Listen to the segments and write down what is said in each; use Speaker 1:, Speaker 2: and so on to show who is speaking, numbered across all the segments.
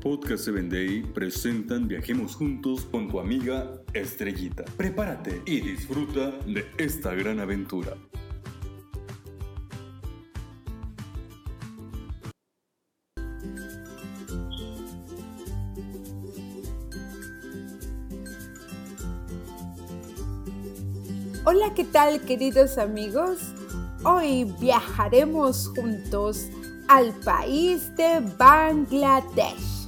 Speaker 1: Podcast 7 Day presentan Viajemos Juntos con tu amiga Estrellita. Prepárate y disfruta de esta gran aventura.
Speaker 2: Hola, ¿qué tal queridos amigos? Hoy viajaremos juntos al país de Bangladesh.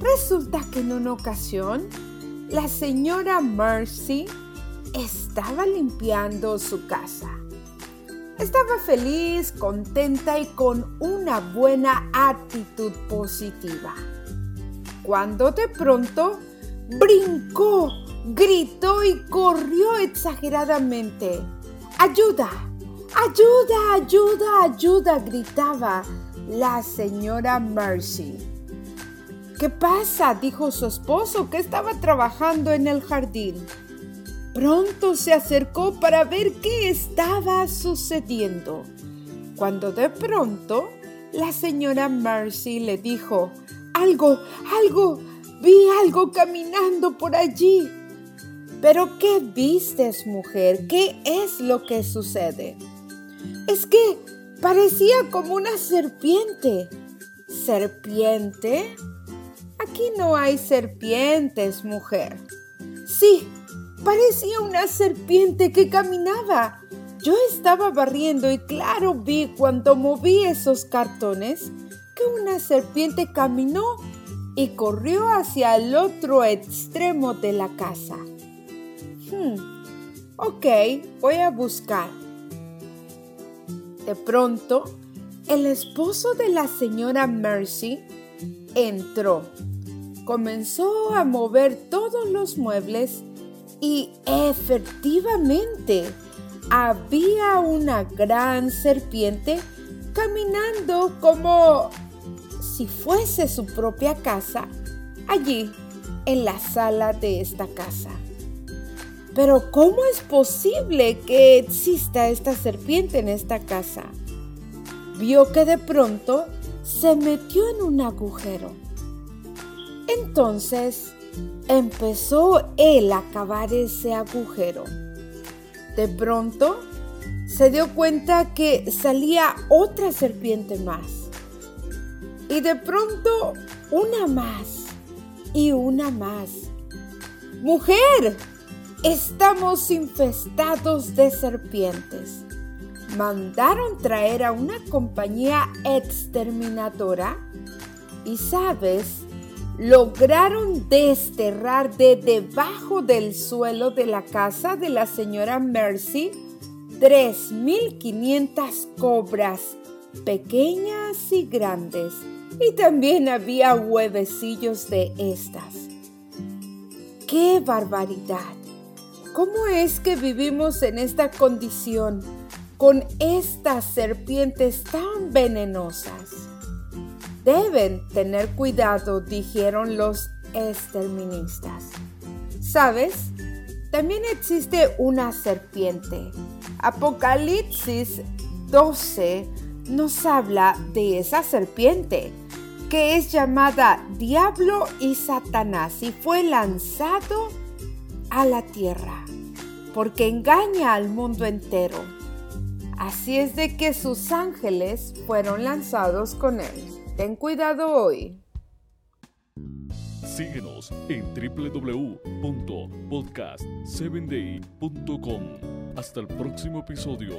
Speaker 2: Resulta que en una ocasión la señora Mercy estaba limpiando su casa. Estaba feliz, contenta y con una buena actitud positiva. Cuando de pronto brincó, gritó y corrió exageradamente. ¡Ayuda! ¡Ayuda! ¡Ayuda! ¡Ayuda! gritaba la señora Mercy. ¿Qué pasa? dijo su esposo que estaba trabajando en el jardín. Pronto se acercó para ver qué estaba sucediendo. Cuando de pronto la señora Mercy le dijo, algo, algo, vi algo caminando por allí. Pero ¿qué vistes, mujer? ¿Qué es lo que sucede? Es que parecía como una serpiente. ¿Serpiente? No hay serpientes, mujer. Sí, parecía una serpiente que caminaba. Yo estaba barriendo y claro vi cuando moví esos cartones que una serpiente caminó y corrió hacia el otro extremo de la casa. Hmm, ok, voy a buscar. De pronto, el esposo de la señora Mercy entró comenzó a mover todos los muebles y efectivamente había una gran serpiente caminando como si fuese su propia casa allí en la sala de esta casa. Pero ¿cómo es posible que exista esta serpiente en esta casa? Vio que de pronto se metió en un agujero entonces empezó él a cavar ese agujero. De pronto se dio cuenta que salía otra serpiente más. Y de pronto una más y una más. Mujer, estamos infestados de serpientes. Mandaron traer a una compañía exterminadora y sabes, lograron desterrar de debajo del suelo de la casa de la señora Mercy 3.500 cobras, pequeñas y grandes, y también había huevecillos de estas. ¡Qué barbaridad! ¿Cómo es que vivimos en esta condición con estas serpientes tan venenosas? Deben tener cuidado, dijeron los exterministas. ¿Sabes? También existe una serpiente. Apocalipsis 12 nos habla de esa serpiente que es llamada Diablo y Satanás y fue lanzado a la tierra porque engaña al mundo entero. Así es de que sus ángeles fueron lanzados con él. Ten cuidado hoy.
Speaker 1: Síguenos en www.podcast7day.com. Hasta el próximo episodio.